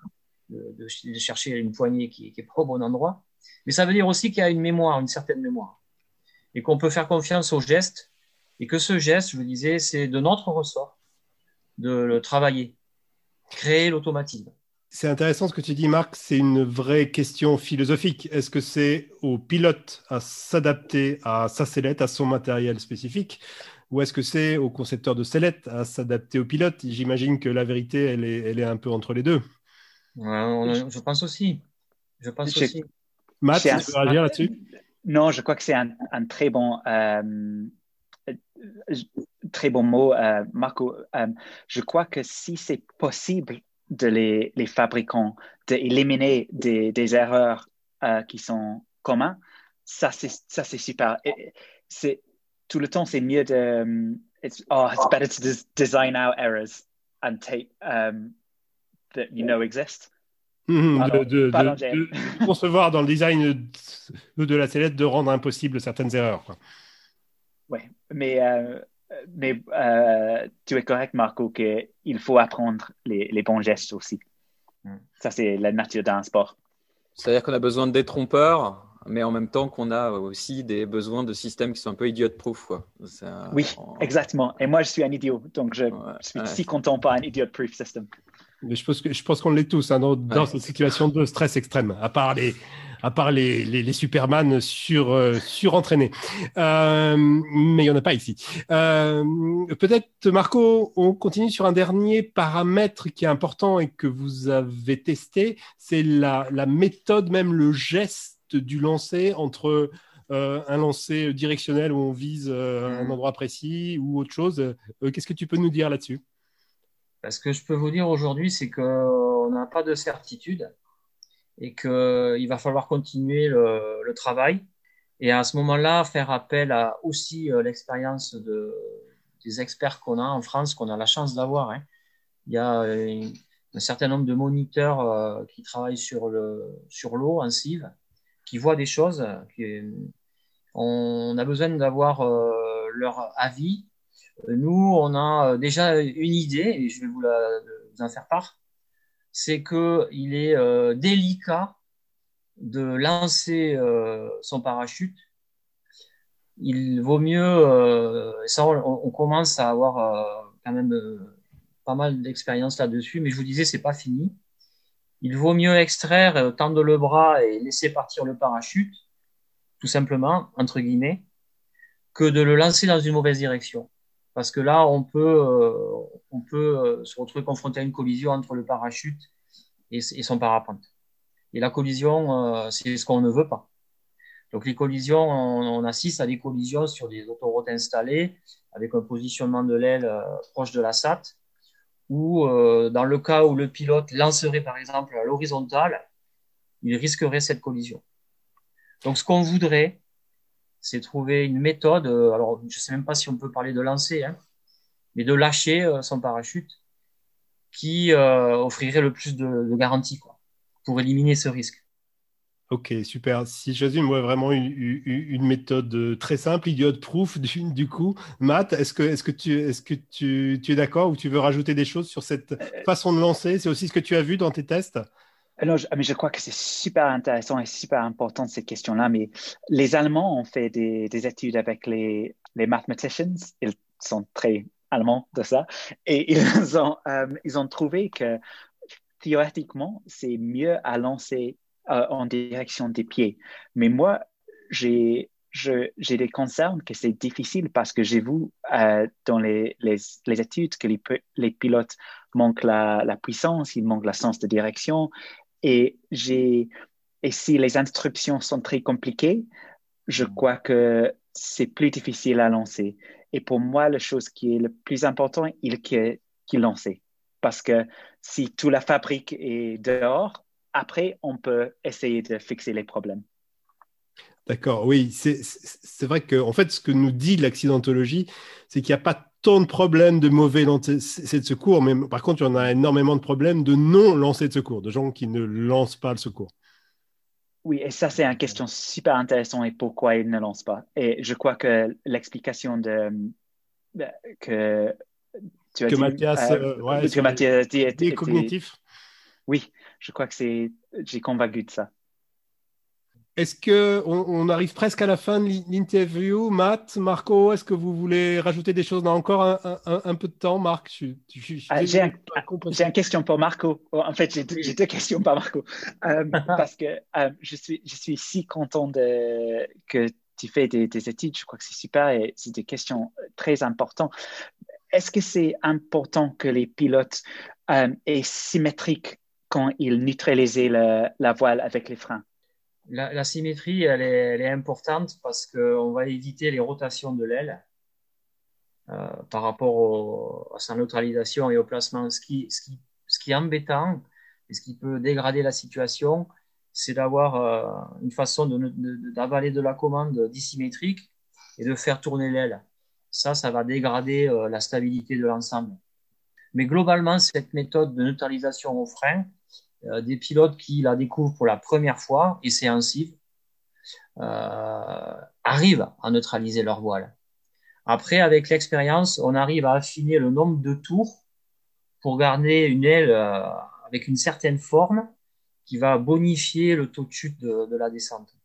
Speaker 3: de, de, chercher une poignée qui, qui est pas au bon endroit. Mais ça veut dire aussi qu'il y a une mémoire, une certaine mémoire. Et qu'on peut faire confiance au geste. Et que ce geste, je vous disais, c'est de notre ressort de le travailler, créer l'automatisme.
Speaker 1: C'est intéressant ce que tu dis, Marc. C'est une vraie question philosophique. Est-ce que c'est au pilote à s'adapter à sa sellette, à son matériel spécifique ou est-ce que c'est au concepteur de sellette à s'adapter au pilote? J'imagine que la vérité, elle est, elle est un peu entre les deux.
Speaker 3: je pense aussi. Je pense aussi.
Speaker 1: Matt, tu veux réagir là-dessus?
Speaker 4: Non, je crois que c'est un, très bon, euh, très bon mot, euh, Marco. Euh, je crois que si c'est possible de les, les fabricants d'éliminer des, des, erreurs euh, qui sont communs, ça c'est ça c'est super. C'est tout le temps c'est mieux de um, it's oh it's better to des design out errors and take um, that you know exist.
Speaker 1: Mmh, de, de, de, concevoir dans le design de, de la sellette de rendre impossible certaines erreurs.
Speaker 4: Oui, mais euh, mais euh, tu es correct, Marco, qu'il faut apprendre les, les, bons gestes aussi. Hmm. Ça, c'est la nature d'un sport.
Speaker 2: C'est-à-dire qu'on a besoin de détrompeurs, mais en même temps qu'on a aussi des besoins de systèmes qui sont un peu idiot-proof.
Speaker 4: Oui, exactement. Et moi, je suis un idiot, donc je suis si content par un idiot-proof system.
Speaker 1: Mais je pense, que, je pense qu'on l'est tous hein, dans, dans cette situation de stress extrême, à part les, à part les, les, Superman sur, euh, surentraînés. Euh, mais il n'y en a pas ici. Euh, peut-être, Marco, on continue sur un dernier paramètre qui est important et que vous avez testé, c'est la, la méthode, même le geste du lancer entre un lancer directionnel où on vise un mmh. endroit précis ou autre chose. Qu'est-ce que tu peux nous dire là-dessus?
Speaker 3: Ce que je peux vous dire aujourd'hui, c'est qu'on n'a pas de certitude et qu'il va falloir continuer le, le, travail. Et à ce moment-là, faire appel à aussi euh, l'expérience de, des experts qu'on a en France, qu'on a la chance d'avoir. Hein. Il y a euh, un certain nombre de moniteurs euh, qui travaillent sur le sur l'eau en cive, qui voient des choses. Qui, on a besoin d'avoir leur avis. Nous, on a déjà une idée, et je vais vous, la, vous en faire part c'est qu'il est euh, délicat de lancer euh, son parachute. Il vaut mieux, euh, ça on, commence à avoir quand même pas mal d'expérience là-dessus, mais je vous disais, c'est pas fini. Il vaut mieux extraire, tendre le bras et laisser partir le parachute, tout simplement, entre guillemets, que de le lancer dans une mauvaise direction parce que là, on peut, euh, on peut euh, se retrouver confronté à une collision entre le parachute et, son parapente. Et la collision, euh, c'est ce qu'on ne veut pas. Donc les collisions, on, assiste à des collisions sur des autoroutes installées avec un positionnement de l'aile proche de la SAT, ou dans le cas où le pilote lancerait par exemple à l'horizontale, il risquerait cette collision. Donc ce qu'on voudrait, c'est trouver une méthode. Euh, alors, je sais même pas si on peut parler de lancer, hein, mais de lâcher euh, son parachute qui euh, offrirait le plus de, de garantie quoi, pour éliminer ce risque.
Speaker 1: Ok, super. Si je résume, moi, vraiment une, une, méthode très simple, idiot proof, du, du coup. Matt, est-ce que, est-ce que, tu, est-ce que tu, tu es d'accord ou tu veux rajouter des choses sur cette façon de lancer? C'est aussi ce que tu as vu dans tes tests?
Speaker 4: Alors, je, mais je crois que c'est super intéressant et super important cette question-là. Mais les Allemands ont fait des, des études avec les, les mathematicians. Ils sont très allemands de ça. Et ils ont, euh, ils ont trouvé que théoriquement, c'est mieux à lancer euh, en direction des pieds. Mais moi, j'ai j'ai des concerns que c'est difficile parce que j'ai vu euh, dans les, les, les, études que les, les pilotes manquent la, la, puissance, ils manquent la sens de direction. Et, j'ai, et si les instructions sont très compliquées, je mm. crois que c'est plus difficile à lancer. Et pour moi, la chose qui est le plus important, il est qu'il lancer. Parce que si toute la fabrique est dehors, après, on peut essayer de fixer les problèmes.
Speaker 1: D'accord, oui, c'est vrai que en fait, ce que nous dit l'accidentologie, c'est qu'il n'y a pas tant de problèmes de mauvais lancers de secours, mais par contre, il y en a énormément de problèmes de non lancers de secours, de gens qui ne lancent pas le secours.
Speaker 4: Oui, et ça, c'est une question super intéressante et pourquoi ils ne lancent pas. Et je crois que l'explication de, que
Speaker 1: tu as que dit, Mathias, euh, euh, ouais,
Speaker 4: que Mathias dit,
Speaker 1: était, cognitif?
Speaker 4: Oui, je crois que c'est, j'ai convaincu de ça.
Speaker 1: Est-ce que on, arrive presque à la fin de l'interview? Matt, Marco, est-ce que vous voulez rajouter des choses? On a encore un, peu de temps, Marc.
Speaker 4: Ah, j'ai une question pour Marco. Oh, en fait, j'ai deux, questions pour Marco. Euh, parce que euh, je, suis, je suis si content de, que tu fais des, études. Je crois que c'est super et c'est des questions très importantes. Est-ce que c'est important que les pilotes euh, aient symétrique quand ils neutralisent la voile avec les freins?
Speaker 3: La, symétrie, elle est, importante parce qu'on va éviter les rotations de l'aile euh, par rapport à sa neutralisation et au placement. Ce qui, est embêtant et ce qui peut dégrader la situation, c'est d'avoir euh, une façon d'avaler de, la commande dissymétrique et de faire tourner l'aile. Ça, ça va dégrader euh, la stabilité de l'ensemble. Mais globalement, cette méthode de neutralisation au frein, euh, des pilotes qui la découvrent pour la première fois, et c'est ainsi, euh, arrivent à neutraliser leur voile. Après, avec l'expérience, on arrive à affiner le nombre de tours pour garder une aile euh, avec une certaine forme qui va bonifier le taux de chute de la descente.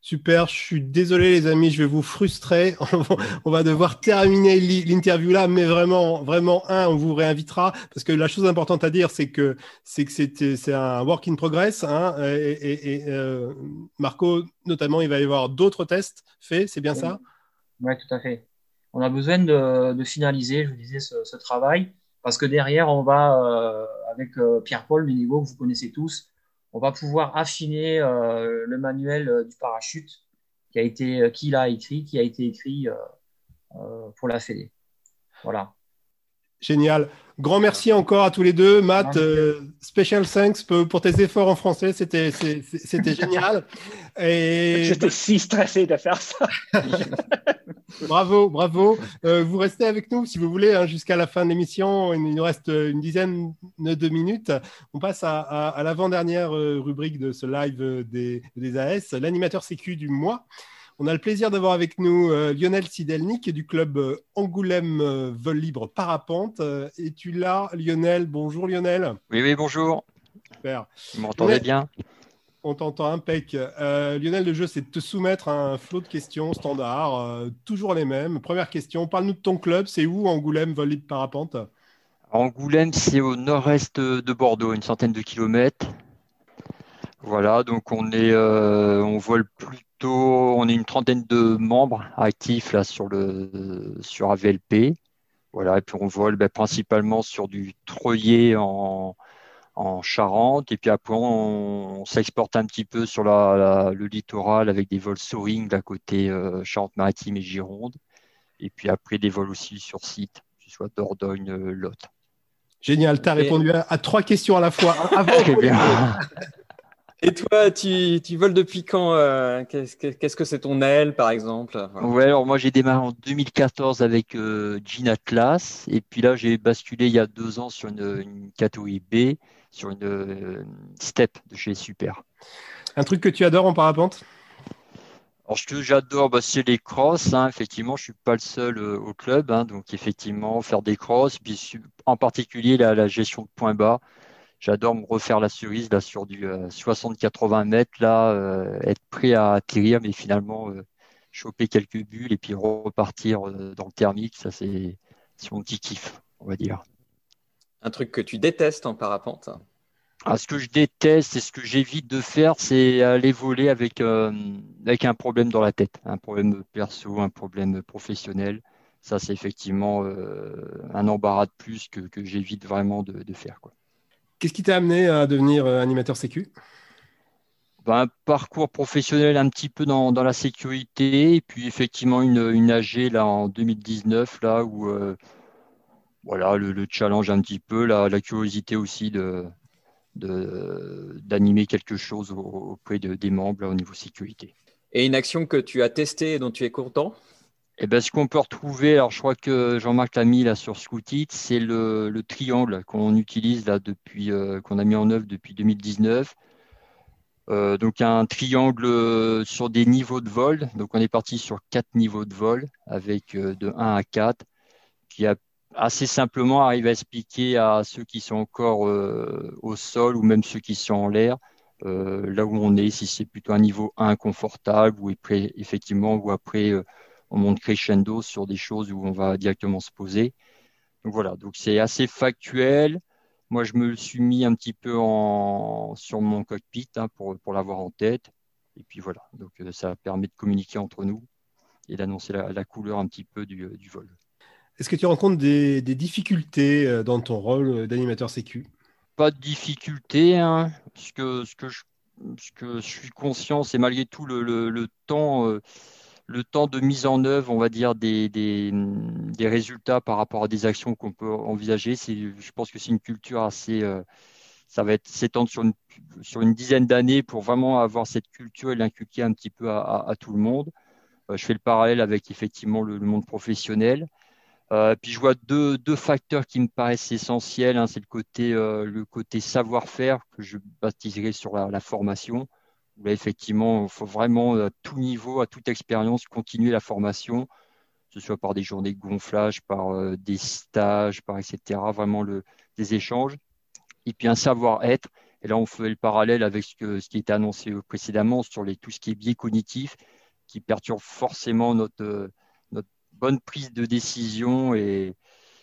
Speaker 1: Super, je suis désolé les amis, je vais vous frustrer. on va devoir terminer l'interview là, mais vraiment, vraiment, un, on vous réinvitera parce que la chose importante à dire, c'est que c'est un work in progress. Hein, et, euh, Marco, notamment, il va y avoir d'autres tests faits, c'est bien ça?
Speaker 3: Oui, tout à fait. On a besoin de, finaliser, je vous disais, ce, travail parce que derrière, on va, euh, avec euh, Pierre-Paul niveau que vous connaissez tous, on va pouvoir affiner euh, le manuel euh, du parachute qui a été, euh, qui l'a écrit, qui a été écrit pour la Fédé. Voilà.
Speaker 1: Génial. Grand merci encore à tous les deux. Matt, special thanks pour tes efforts en français. C'était, c'était génial.
Speaker 4: Et... J'étais si stressé de faire ça.
Speaker 1: bravo, bravo. Euh, vous restez avec nous si vous voulez hein, jusqu'à la fin de l'émission. Il nous reste une dizaine de minutes. On passe à, l'avant-dernière euh, rubrique de ce live euh, des, AS, l'animateur sécu du mois. On a le plaisir d'avoir avec nous Lionel Sidelnik du club Angoulême Vol Libre Parapente. Et tu là, Lionel? Bonjour Lionel.
Speaker 5: Oui, oui, bonjour.
Speaker 1: Super.
Speaker 5: Vous m'entendez bien?
Speaker 1: on t'entend impec. Euh, Lionel, le jeu, c'est de te soumettre à un flot de questions standards, euh, toujours les mêmes. Première question, parle-nous de ton club. C'est où Angoulême, vol libre parapente?
Speaker 5: Angoulême, c'est au nord-est de Bordeaux, une centaine de kilomètres. Voilà, donc on est, euh, on vole plutôt, on est une trentaine de membres actifs là sur le sur AVLP. Voilà, et puis on vole ben, principalement sur du treuillet en en Charente. Et puis après, on, s'exporte un petit peu sur le littoral avec des vols soaring d'à côté euh, Charente-Maritime et Gironde. Et puis après, des vols aussi sur site, que ce soit Dordogne, euh, Lot.
Speaker 1: Génial, tu as répondu à, trois questions à la fois. bien.
Speaker 2: Et toi, tu, voles depuis quand euh, Qu'est-ce que c'est ton aile, par exemple
Speaker 5: Ouais, alors moi j'ai démarré en 2014 avec Jean Atlas, et puis là j'ai basculé il y a deux ans sur une, une catégorie B sur une euh, step de chez Super.
Speaker 1: Un truc que tu adores en parapente?
Speaker 5: Alors, ce que j'adore, bah, c'est les crosses. Hein. Effectivement, je suis pas le seul euh, au club. Hein. donc, effectivement, faire des crosses, puis en particulier la, gestion de points bas. J'adore me refaire la cerise là sur du 60-80 euh, mètres, là, être prêt à atterrir, mais finalement choper quelques bulles et puis repartir dans le thermique. Ça, c'est mon petit kiff, on va dire.
Speaker 2: Un truc que tu détestes en parapente?
Speaker 5: Ah, ce que je déteste et ce que j'évite de faire, c'est aller voler avec, euh, avec un problème dans la tête, un problème perso, un problème professionnel. Ça, c'est effectivement euh, un embarras de plus que, que j'évite vraiment de, de faire.
Speaker 1: Qu'est-ce qui t'a amené à devenir euh, animateur sécu?
Speaker 5: Ben, Un parcours professionnel un petit peu dans, dans, la sécurité, et puis effectivement une, une AG là, en 2019, là où voilà, le, le, challenge un petit peu, la, la curiosité aussi de, d'animer quelque chose auprès de, des membres au niveau sécurité.
Speaker 2: Et une action que tu as testée et dont tu es content?
Speaker 5: Eh ben, ce qu'on peut retrouver, alors je crois que Jean-Marc l'a mis là sur Scootit, c'est le, le, triangle qu'on utilise là depuis, euh, qu'on a mis en œuvre depuis 2019. Euh, donc un triangle sur des niveaux de vol. Donc on est parti sur quatre niveaux de vol avec euh, de 1 à 4 qui a assez simplement arrive à expliquer à ceux qui sont encore euh, au sol ou même ceux qui sont en l'air, euh, là où on est, si c'est plutôt un niveau inconfortable ou après, effectivement, ou après euh, on monte crescendo sur des choses où on va directement se poser. Donc voilà, donc c'est assez factuel. Moi, je me suis mis un petit peu en, sur mon cockpit hein, pour, pour l'avoir en tête. Et puis voilà, donc ça permet de communiquer entre nous et d'annoncer la, la, couleur un petit peu du, du vol.
Speaker 1: Est-ce que tu rencontres des, difficultés euh, dans ton rôle d'animateur sécu?
Speaker 5: Pas de difficultés. Hein. Ce, que, ce, que je, ce que je suis conscient, c'est malgré tout le, le, temps, euh, le temps de mise en œuvre, on va dire, des, des, résultats par rapport à des actions qu'on peut envisager. Je pense que c'est une culture assez. Euh, ça va s'étendre sur une, sur une dizaine d'années pour vraiment avoir cette culture et l'inculquer un petit peu à, tout le monde. je fais le parallèle avec effectivement le, monde professionnel. Euh, puis je vois deux, deux, facteurs qui me paraissent essentiels. Hein. C'est le côté, euh, côté savoir-faire que je baptiserai sur la formation. Effectivement, il faut vraiment à tout niveau, à toute expérience, continuer la formation, que ce soit par des journées de gonflage, par euh, des stages, par etc. Vraiment des échanges. Et puis un savoir-être. Et là, on fait le parallèle avec ce, qui était annoncé précédemment sur les, tout ce qui est biais cognitif, qui perturbe forcément notre bonne prise de décision et,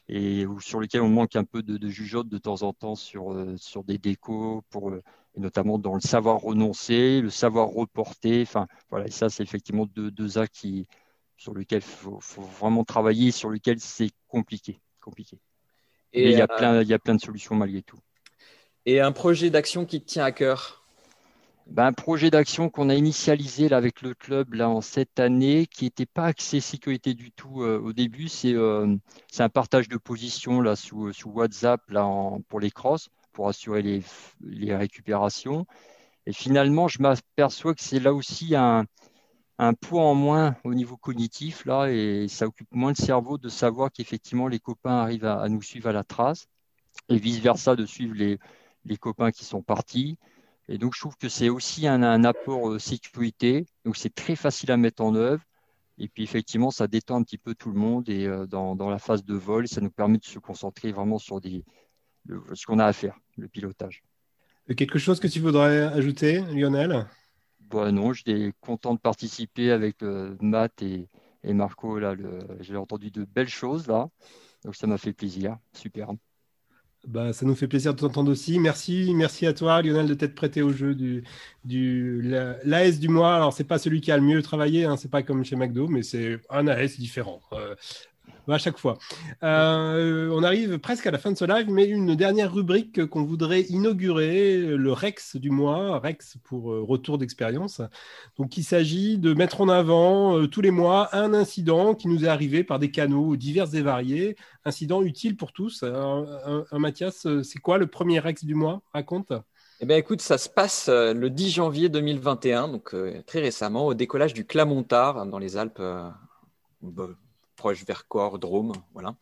Speaker 5: et sur lesquels on manque un peu de, de jugeote de temps en temps sur, euh, sur des décos, pour, euh, et notamment dans le savoir renoncer, le savoir reporter. Enfin, voilà, et ça, c'est effectivement deux, deux actes qui, sur lesquels il faut, faut, vraiment travailler, sur lesquels c'est compliqué. compliqué. Et il y, a euh, plein, il y a plein de solutions malgré tout.
Speaker 2: Et un projet d'action qui te tient à cœur?
Speaker 5: Ben, un projet d'action qu'on a initialisé là, avec le club là, en cette année, qui n'était pas axé sécurité du tout euh, au début. C'est euh, un partage de position là, sous, sous WhatsApp là, pour les crosses, pour assurer les, les récupérations. Et finalement, je m'aperçois que c'est là aussi un, un poids en moins au niveau cognitif, là, et ça occupe moins le cerveau de savoir qu'effectivement les copains arrivent à, à, nous suivre à la trace, et vice-versa de suivre les, les copains qui sont partis. Et donc, je trouve que c'est aussi un, un apport euh, sécurité. Donc, c'est très facile à mettre en œuvre. Et puis, effectivement, ça détend un petit peu tout le monde et euh, dans, dans, la phase de vol, ça nous permet de se concentrer vraiment sur des, le, ce qu'on a à faire, le pilotage.
Speaker 1: Quelque chose que tu voudrais ajouter, Lionel?
Speaker 5: Bah Non, j'étais content de participer avec euh, Matt et, et Marco. Là, j'ai entendu de belles choses là. Donc, ça m'a fait plaisir. Super.
Speaker 1: Bah, ça nous fait plaisir de t'entendre aussi. Merci, merci à toi, Lionel, de t'être prêté au jeu du, du l'AS du mois. Alors, c'est pas celui qui a le mieux travaillé, hein, c'est pas comme chez McDo, mais c'est un AS différent. Euh, à chaque fois. Euh, on arrive presque à la fin de ce live, mais une dernière rubrique qu'on voudrait inaugurer, le Rex du mois, Rex pour euh, retour d'expérience. Donc il s'agit de mettre en avant euh, tous les mois un incident qui nous est arrivé par des canaux divers et variés, incident utile pour tous. Un, Mathias, c'est quoi le premier Rex du mois? Raconte.
Speaker 2: Eh bien, écoute, ça se passe le 10 janvier 2021, donc très récemment, au décollage du Clamontard dans les Alpes proche Vercors, Drôme. Voilà.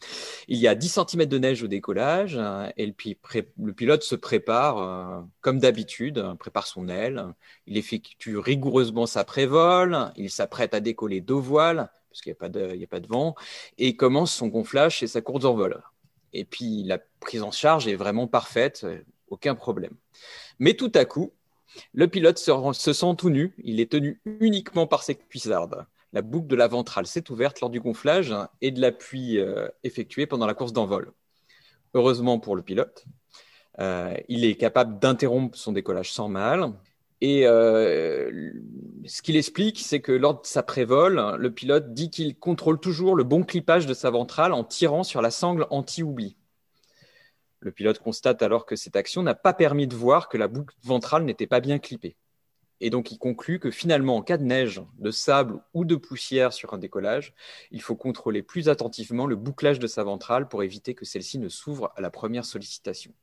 Speaker 2: Il y a 10 cm de neige au décollage euh, et le, pilote se prépare euh, comme d'habitude, prépare son aile, il effectue rigoureusement sa prévol, il s'apprête à décoller deux voiles parce qu'il n'y a, pas de, a pas de vent et commence son gonflage et sa course d'envol. Et puis la prise en charge est vraiment parfaite, aucun problème. Mais tout à coup, le pilote se, se sent tout nu, il est tenu uniquement par ses cuissardes la boucle de la ventrale s'est ouverte lors du gonflage et de l'appui euh, effectué pendant la course d'envol. Heureusement pour le pilote, il est capable d'interrompre son décollage sans mal. Et euh, ce qu'il explique, c'est que lors de sa prévol, le pilote dit qu'il contrôle toujours le bon clipage de sa ventrale en tirant sur la sangle anti-oubli. Le pilote constate alors que cette action n'a pas permis de voir que la boucle ventrale n'était pas bien clippée. Et donc il conclut que finalement, en cas de neige, de sable ou de poussière sur un décollage, il faut contrôler plus attentivement le bouclage de sa ventrale pour éviter que celle-ci ne s'ouvre à la première sollicitation.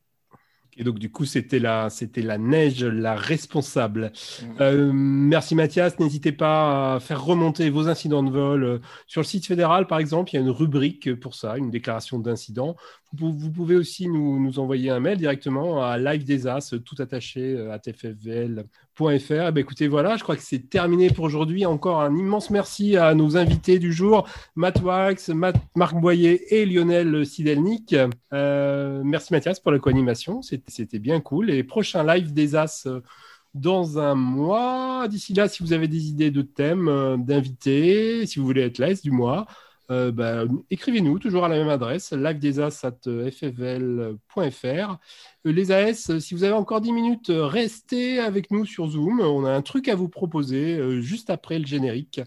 Speaker 1: Et donc, du coup, c'était la, c'était la neige, la responsable. Mmh. Euh, merci Mathias. N'hésitez pas à faire remonter vos incidents de vol. Euh, sur le site fédéral, par exemple, il y a une rubrique pour ça, une déclaration d'incident. Vous, pouvez aussi nous, nous, envoyer un mail directement à live des as, tout attaché euh, à tffvl.fr. Eh ben, écoutez, voilà, je crois que c'est terminé pour aujourd'hui. Encore un immense merci à nos invités du jour, Matt Wax, Marc Boyer et Lionel Sidelnik. Euh, merci Mathias pour la co-animation, c'était bien cool. Et prochain live des as euh, dans un mois. D'ici là, si vous avez des idées de thèmes, d'invités, si vous voulez être là, du mois, euh, bah, écrivez-nous toujours à la même adresse, livedesas.ffvl.fr. Euh, les AS, si vous avez encore 10 minutes, restez avec nous sur Zoom. On a un truc à vous proposer euh, juste après le générique.